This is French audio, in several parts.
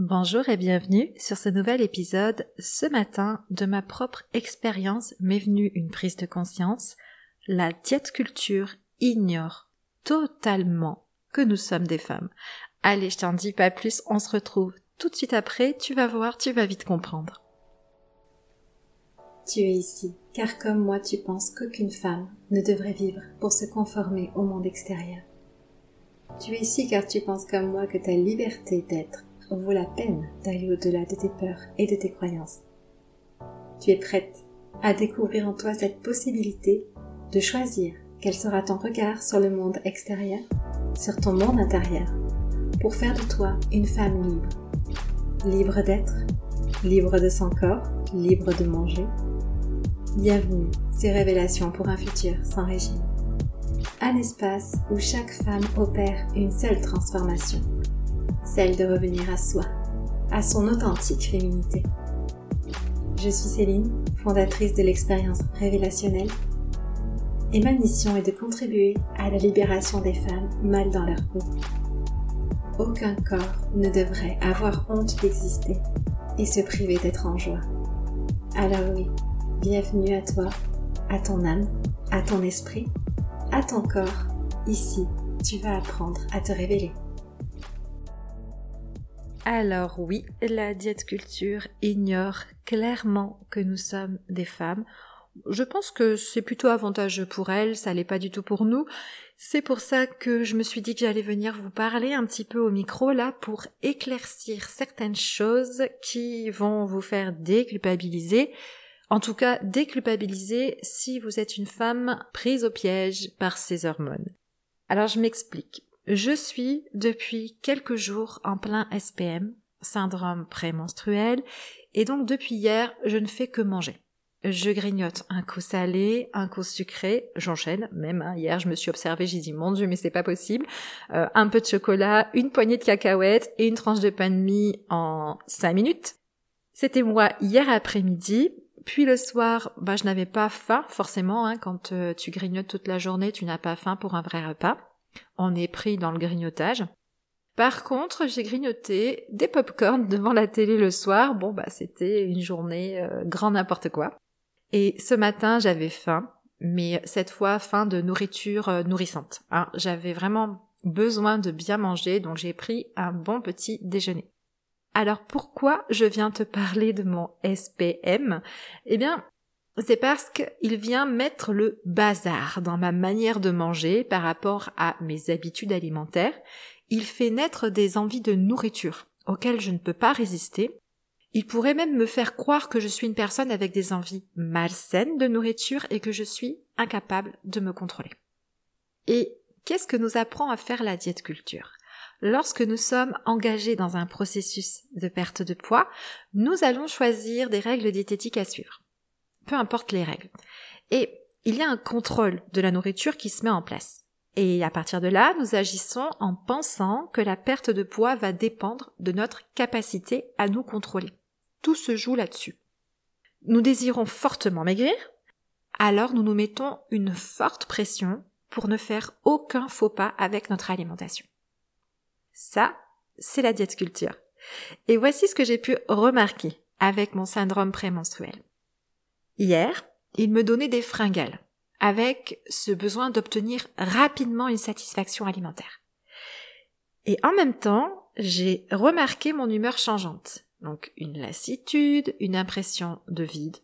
Bonjour et bienvenue sur ce nouvel épisode. Ce matin, de ma propre expérience m'est venue une prise de conscience. La diète culture ignore totalement que nous sommes des femmes. Allez, je t'en dis pas plus, on se retrouve tout de suite après, tu vas voir, tu vas vite comprendre. Tu es ici, car comme moi tu penses qu'aucune femme ne devrait vivre pour se conformer au monde extérieur. Tu es ici car tu penses comme moi que ta liberté d'être vaut la peine d'aller au-delà de tes peurs et de tes croyances. Tu es prête à découvrir en toi cette possibilité de choisir quel sera ton regard sur le monde extérieur, sur ton monde intérieur, pour faire de toi une femme libre. Libre d'être, libre de son corps, libre de manger. Bienvenue, ces révélations pour un futur sans régime. Un espace où chaque femme opère une seule transformation celle de revenir à soi, à son authentique féminité. Je suis Céline, fondatrice de l'expérience révélationnelle, et ma mission est de contribuer à la libération des femmes mal dans leur peau. Aucun corps ne devrait avoir honte d'exister et se priver d'être en joie. Alors oui, bienvenue à toi, à ton âme, à ton esprit, à ton corps. Ici, tu vas apprendre à te révéler. Alors oui, la diète culture ignore clairement que nous sommes des femmes. Je pense que c'est plutôt avantageux pour elle, ça l'est pas du tout pour nous. C'est pour ça que je me suis dit que j'allais venir vous parler un petit peu au micro là pour éclaircir certaines choses qui vont vous faire déculpabiliser. En tout cas, déculpabiliser si vous êtes une femme prise au piège par ces hormones. Alors je m'explique. Je suis depuis quelques jours en plein SPM, syndrome prémenstruel, et donc depuis hier, je ne fais que manger. Je grignote un coup salé, un coup sucré, j'enchaîne, même hein, hier je me suis observée, j'ai dit mon dieu mais c'est pas possible, euh, un peu de chocolat, une poignée de cacahuètes et une tranche de pain de mie en cinq minutes. C'était moi hier après-midi, puis le soir, bah, je n'avais pas faim forcément, hein, quand euh, tu grignotes toute la journée, tu n'as pas faim pour un vrai repas on est pris dans le grignotage. Par contre, j'ai grignoté des pop-corn devant la télé le soir. Bon, bah, c'était une journée euh, grand n'importe quoi. Et ce matin, j'avais faim, mais cette fois, faim de nourriture euh, nourrissante. Hein. J'avais vraiment besoin de bien manger, donc j'ai pris un bon petit déjeuner. Alors pourquoi je viens te parler de mon SPM Eh bien, c'est parce qu'il vient mettre le bazar dans ma manière de manger par rapport à mes habitudes alimentaires. Il fait naître des envies de nourriture auxquelles je ne peux pas résister. Il pourrait même me faire croire que je suis une personne avec des envies malsaines de nourriture et que je suis incapable de me contrôler. Et qu'est-ce que nous apprend à faire la diète culture? Lorsque nous sommes engagés dans un processus de perte de poids, nous allons choisir des règles diététiques à suivre peu importe les règles. Et il y a un contrôle de la nourriture qui se met en place. Et à partir de là, nous agissons en pensant que la perte de poids va dépendre de notre capacité à nous contrôler. Tout se joue là-dessus. Nous désirons fortement maigrir, alors nous nous mettons une forte pression pour ne faire aucun faux pas avec notre alimentation. Ça, c'est la diète culture. Et voici ce que j'ai pu remarquer avec mon syndrome prémenstruel. Hier, il me donnait des fringales, avec ce besoin d'obtenir rapidement une satisfaction alimentaire. Et en même temps, j'ai remarqué mon humeur changeante. Donc une lassitude, une impression de vide.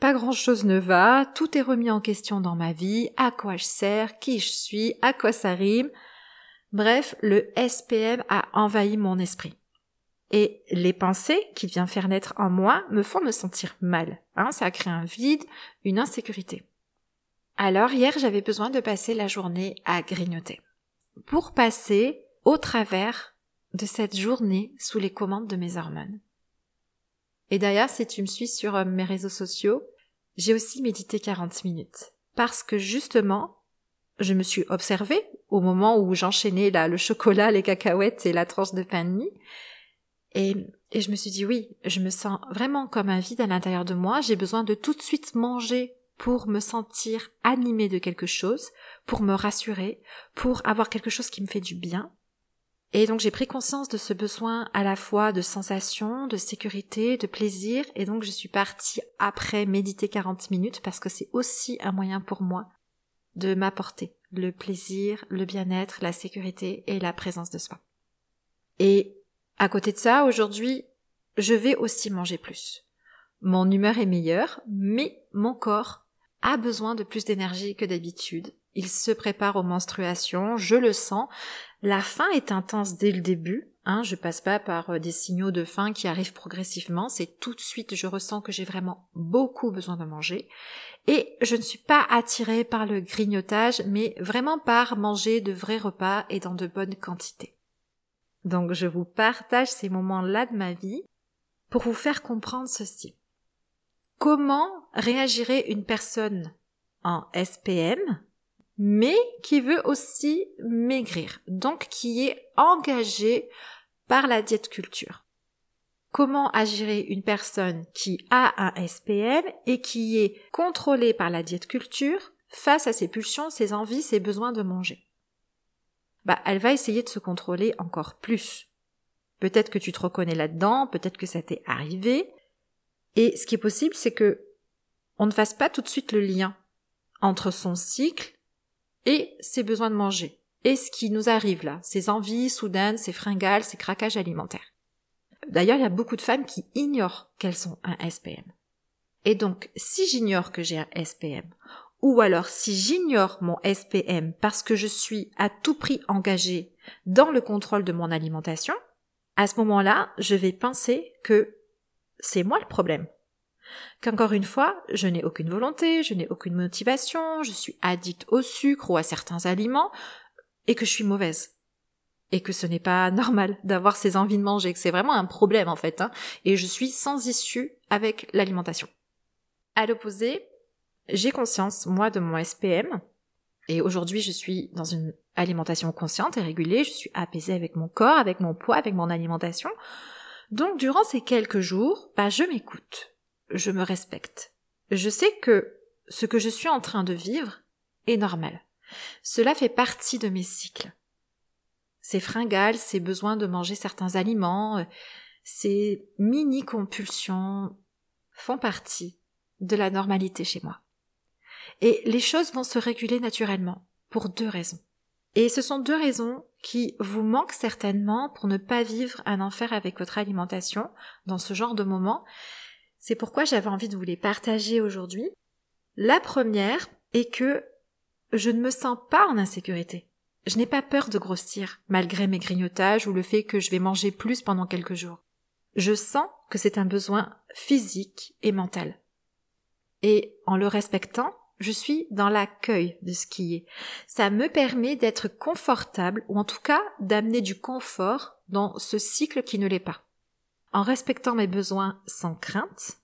Pas grand chose ne va, tout est remis en question dans ma vie, à quoi je sers, qui je suis, à quoi ça rime. Bref, le SPM a envahi mon esprit. Et les pensées qui viennent faire naître en moi me font me sentir mal. Hein, ça crée un vide, une insécurité. Alors hier, j'avais besoin de passer la journée à grignoter. Pour passer au travers de cette journée sous les commandes de mes hormones. Et d'ailleurs, si tu me suis sur euh, mes réseaux sociaux, j'ai aussi médité 40 minutes. Parce que justement, je me suis observée au moment où j'enchaînais là le chocolat, les cacahuètes et la tranche de pain de mie, et, je me suis dit oui, je me sens vraiment comme un vide à l'intérieur de moi, j'ai besoin de tout de suite manger pour me sentir animée de quelque chose, pour me rassurer, pour avoir quelque chose qui me fait du bien. Et donc j'ai pris conscience de ce besoin à la fois de sensation, de sécurité, de plaisir, et donc je suis partie après méditer 40 minutes parce que c'est aussi un moyen pour moi de m'apporter le plaisir, le bien-être, la sécurité et la présence de soi. Et à côté de ça, aujourd'hui, je vais aussi manger plus. Mon humeur est meilleure, mais mon corps a besoin de plus d'énergie que d'habitude. Il se prépare aux menstruations, je le sens. La faim est intense dès le début. Hein, je passe pas par euh, des signaux de faim qui arrivent progressivement. C'est tout de suite, je ressens que j'ai vraiment beaucoup besoin de manger. Et je ne suis pas attirée par le grignotage, mais vraiment par manger de vrais repas et dans de bonnes quantités. Donc je vous partage ces moments-là de ma vie pour vous faire comprendre ceci. Comment réagirait une personne en SPM, mais qui veut aussi maigrir, donc qui est engagée par la diète culture. Comment agirait une personne qui a un SPM et qui est contrôlée par la diète culture face à ses pulsions, ses envies, ses besoins de manger? Bah, elle va essayer de se contrôler encore plus. Peut-être que tu te reconnais là-dedans, peut-être que ça t'est arrivé, et ce qui est possible, c'est que on ne fasse pas tout de suite le lien entre son cycle et ses besoins de manger. Et ce qui nous arrive là, ces envies soudaines, ces fringales, ces craquages alimentaires. D'ailleurs, il y a beaucoup de femmes qui ignorent qu'elles sont un SPM. Et donc, si j'ignore que j'ai un SPM, ou alors si j'ignore mon SPM parce que je suis à tout prix engagée dans le contrôle de mon alimentation, à ce moment-là, je vais penser que c'est moi le problème. Qu'encore une fois, je n'ai aucune volonté, je n'ai aucune motivation, je suis addict au sucre ou à certains aliments, et que je suis mauvaise. Et que ce n'est pas normal d'avoir ces envies de manger, que c'est vraiment un problème en fait, hein, et je suis sans issue avec l'alimentation. À l'opposé, j'ai conscience, moi, de mon SPM, et aujourd'hui je suis dans une alimentation consciente et régulée, je suis apaisée avec mon corps, avec mon poids, avec mon alimentation, donc durant ces quelques jours, bah, je m'écoute, je me respecte. Je sais que ce que je suis en train de vivre est normal. Cela fait partie de mes cycles. Ces fringales, ces besoins de manger certains aliments, ces mini-compulsions font partie de la normalité chez moi. Et les choses vont se réguler naturellement, pour deux raisons. Et ce sont deux raisons qui vous manquent certainement pour ne pas vivre un enfer avec votre alimentation dans ce genre de moment. C'est pourquoi j'avais envie de vous les partager aujourd'hui. La première est que je ne me sens pas en insécurité. Je n'ai pas peur de grossir, malgré mes grignotages ou le fait que je vais manger plus pendant quelques jours. Je sens que c'est un besoin physique et mental. Et en le respectant, je suis dans l'accueil de ce qui est. Ça me permet d'être confortable, ou en tout cas d'amener du confort dans ce cycle qui ne l'est pas. En respectant mes besoins sans crainte,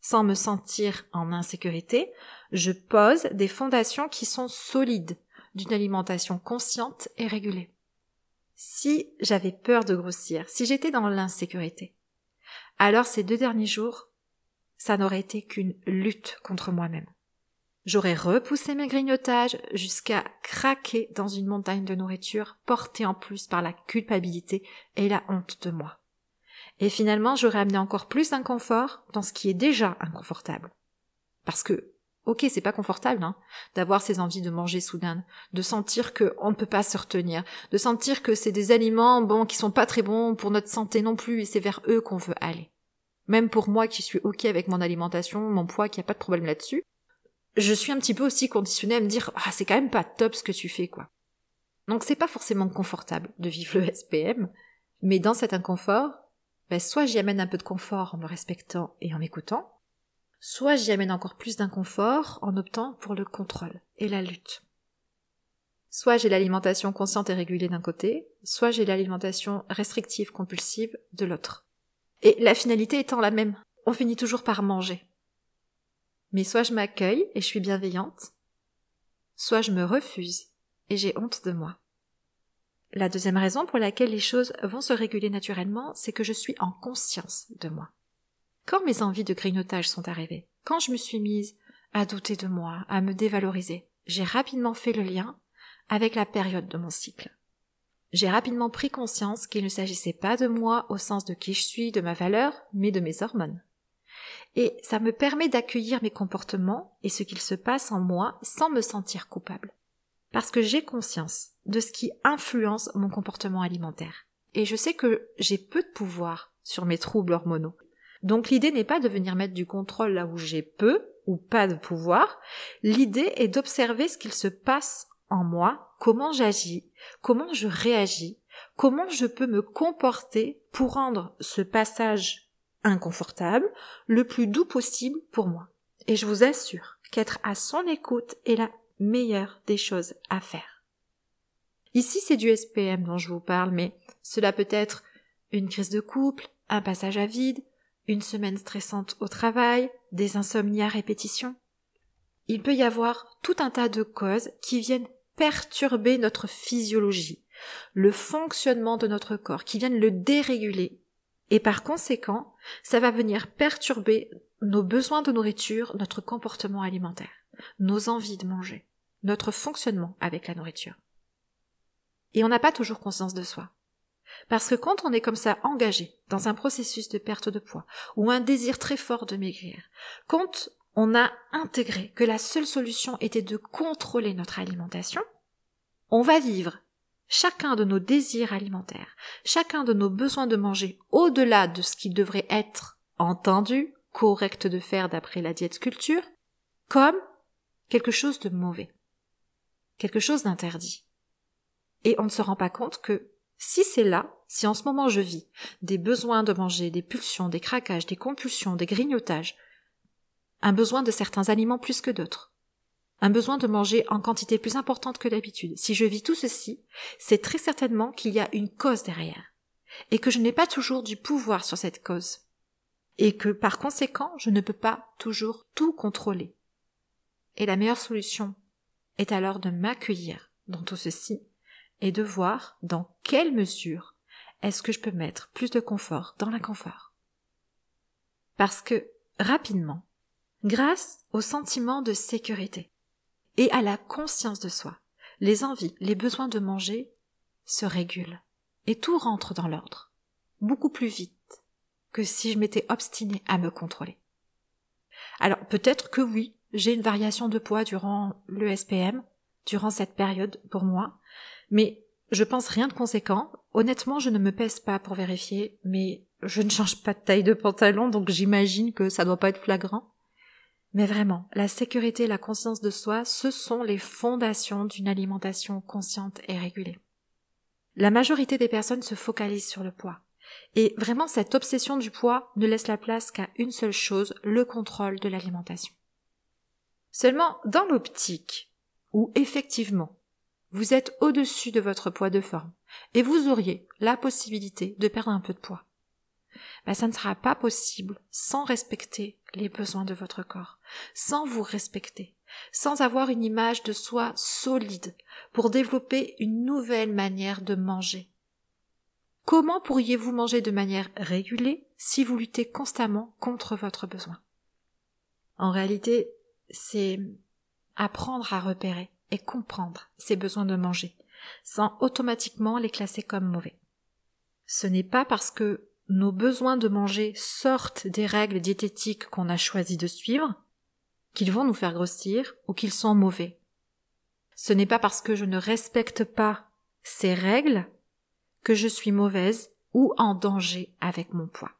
sans me sentir en insécurité, je pose des fondations qui sont solides d'une alimentation consciente et régulée. Si j'avais peur de grossir, si j'étais dans l'insécurité, alors ces deux derniers jours, ça n'aurait été qu'une lutte contre moi-même. J'aurais repoussé mes grignotages jusqu'à craquer dans une montagne de nourriture portée en plus par la culpabilité et la honte de moi. Et finalement, j'aurais amené encore plus d'inconfort dans ce qui est déjà inconfortable. Parce que, ok, c'est pas confortable, hein, d'avoir ces envies de manger soudain, de sentir qu'on ne peut pas se retenir, de sentir que c'est des aliments, bon, qui sont pas très bons pour notre santé non plus, et c'est vers eux qu'on veut aller. Même pour moi qui suis ok avec mon alimentation, mon poids, qui a pas de problème là-dessus, je suis un petit peu aussi conditionnée à me dire ah c'est quand même pas top ce que tu fais quoi. Donc c'est pas forcément confortable de vivre le SPM, mais dans cet inconfort, ben, soit j'y amène un peu de confort en me respectant et en m'écoutant, soit j'y amène encore plus d'inconfort en optant pour le contrôle et la lutte. Soit j'ai l'alimentation consciente et régulée d'un côté, soit j'ai l'alimentation restrictive compulsive de l'autre. Et la finalité étant la même, on finit toujours par manger. Mais soit je m'accueille et je suis bienveillante, soit je me refuse et j'ai honte de moi. La deuxième raison pour laquelle les choses vont se réguler naturellement, c'est que je suis en conscience de moi. Quand mes envies de grignotage sont arrivées, quand je me suis mise à douter de moi, à me dévaloriser, j'ai rapidement fait le lien avec la période de mon cycle. j'ai rapidement pris conscience qu'il ne s'agissait pas de moi au sens de qui je suis, de ma valeur, mais de mes hormones. Et ça me permet d'accueillir mes comportements et ce qu'il se passe en moi sans me sentir coupable. Parce que j'ai conscience de ce qui influence mon comportement alimentaire. Et je sais que j'ai peu de pouvoir sur mes troubles hormonaux. Donc l'idée n'est pas de venir mettre du contrôle là où j'ai peu ou pas de pouvoir. L'idée est d'observer ce qu'il se passe en moi, comment j'agis, comment je réagis, comment je peux me comporter pour rendre ce passage inconfortable le plus doux possible pour moi. Et je vous assure qu'être à son écoute est la meilleure des choses à faire. Ici, c'est du SPM dont je vous parle, mais cela peut être une crise de couple, un passage à vide, une semaine stressante au travail, des insomnies à répétition. Il peut y avoir tout un tas de causes qui viennent perturber notre physiologie, le fonctionnement de notre corps, qui viennent le déréguler. Et par conséquent, ça va venir perturber nos besoins de nourriture, notre comportement alimentaire, nos envies de manger, notre fonctionnement avec la nourriture. Et on n'a pas toujours conscience de soi. Parce que quand on est comme ça engagé dans un processus de perte de poids ou un désir très fort de maigrir, quand on a intégré que la seule solution était de contrôler notre alimentation, on va vivre chacun de nos désirs alimentaires, chacun de nos besoins de manger au-delà de ce qui devrait être entendu, correct de faire d'après la diète culture, comme quelque chose de mauvais, quelque chose d'interdit. Et on ne se rend pas compte que si c'est là, si en ce moment je vis des besoins de manger, des pulsions, des craquages, des compulsions, des grignotages, un besoin de certains aliments plus que d'autres, un besoin de manger en quantité plus importante que d'habitude. Si je vis tout ceci, c'est très certainement qu'il y a une cause derrière, et que je n'ai pas toujours du pouvoir sur cette cause, et que par conséquent je ne peux pas toujours tout contrôler. Et la meilleure solution est alors de m'accueillir dans tout ceci et de voir dans quelle mesure est-ce que je peux mettre plus de confort dans l'inconfort. Parce que, rapidement, grâce au sentiment de sécurité et à la conscience de soi, les envies, les besoins de manger se régulent et tout rentre dans l'ordre, beaucoup plus vite que si je m'étais obstinée à me contrôler. Alors peut-être que oui, j'ai une variation de poids durant le SPM, durant cette période pour moi, mais je pense rien de conséquent. Honnêtement, je ne me pèse pas pour vérifier, mais je ne change pas de taille de pantalon, donc j'imagine que ça doit pas être flagrant. Mais vraiment, la sécurité et la conscience de soi, ce sont les fondations d'une alimentation consciente et régulée. La majorité des personnes se focalisent sur le poids. Et vraiment, cette obsession du poids ne laisse la place qu'à une seule chose, le contrôle de l'alimentation. Seulement, dans l'optique, où effectivement, vous êtes au-dessus de votre poids de forme et vous auriez la possibilité de perdre un peu de poids. Ça ne sera pas possible sans respecter les besoins de votre corps, sans vous respecter, sans avoir une image de soi solide pour développer une nouvelle manière de manger. Comment pourriez-vous manger de manière régulée si vous luttez constamment contre votre besoin? En réalité, c'est apprendre à repérer et comprendre ses besoins de manger, sans automatiquement les classer comme mauvais. Ce n'est pas parce que nos besoins de manger sortent des règles diététiques qu'on a choisi de suivre qu'ils vont nous faire grossir ou qu'ils sont mauvais. Ce n'est pas parce que je ne respecte pas ces règles que je suis mauvaise ou en danger avec mon poids.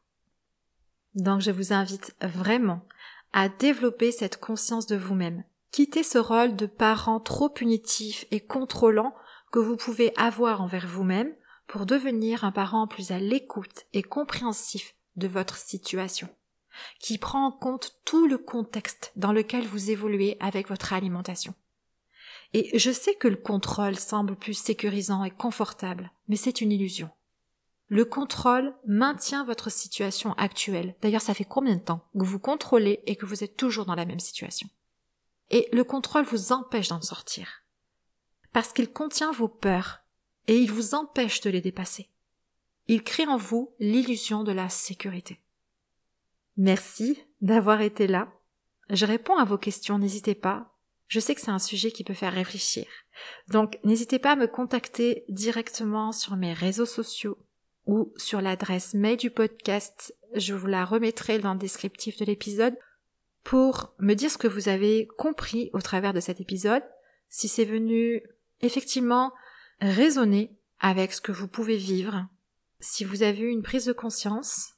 Donc je vous invite vraiment à développer cette conscience de vous-même Quittez ce rôle de parent trop punitif et contrôlant que vous pouvez avoir envers vous-même pour devenir un parent plus à l'écoute et compréhensif de votre situation, qui prend en compte tout le contexte dans lequel vous évoluez avec votre alimentation. Et je sais que le contrôle semble plus sécurisant et confortable, mais c'est une illusion. Le contrôle maintient votre situation actuelle. D'ailleurs, ça fait combien de temps que vous contrôlez et que vous êtes toujours dans la même situation? Et le contrôle vous empêche d'en sortir. Parce qu'il contient vos peurs et il vous empêche de les dépasser. Il crée en vous l'illusion de la sécurité. Merci d'avoir été là. Je réponds à vos questions, n'hésitez pas. Je sais que c'est un sujet qui peut faire réfléchir. Donc n'hésitez pas à me contacter directement sur mes réseaux sociaux ou sur l'adresse mail du podcast. Je vous la remettrai dans le descriptif de l'épisode pour me dire ce que vous avez compris au travers de cet épisode, si c'est venu effectivement résonner avec ce que vous pouvez vivre, si vous avez une prise de conscience.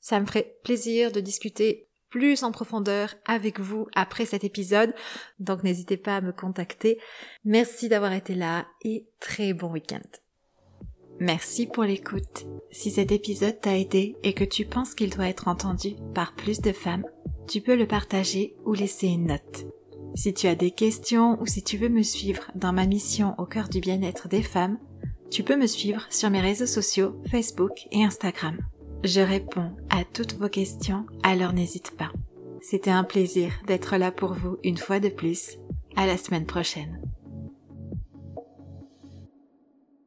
Ça me ferait plaisir de discuter plus en profondeur avec vous après cet épisode, donc n'hésitez pas à me contacter. Merci d'avoir été là et très bon week-end. Merci pour l'écoute. Si cet épisode t'a aidé et que tu penses qu'il doit être entendu par plus de femmes, tu peux le partager ou laisser une note. Si tu as des questions ou si tu veux me suivre dans ma mission au cœur du bien-être des femmes, tu peux me suivre sur mes réseaux sociaux Facebook et Instagram. Je réponds à toutes vos questions, alors n'hésite pas. C'était un plaisir d'être là pour vous une fois de plus. À la semaine prochaine.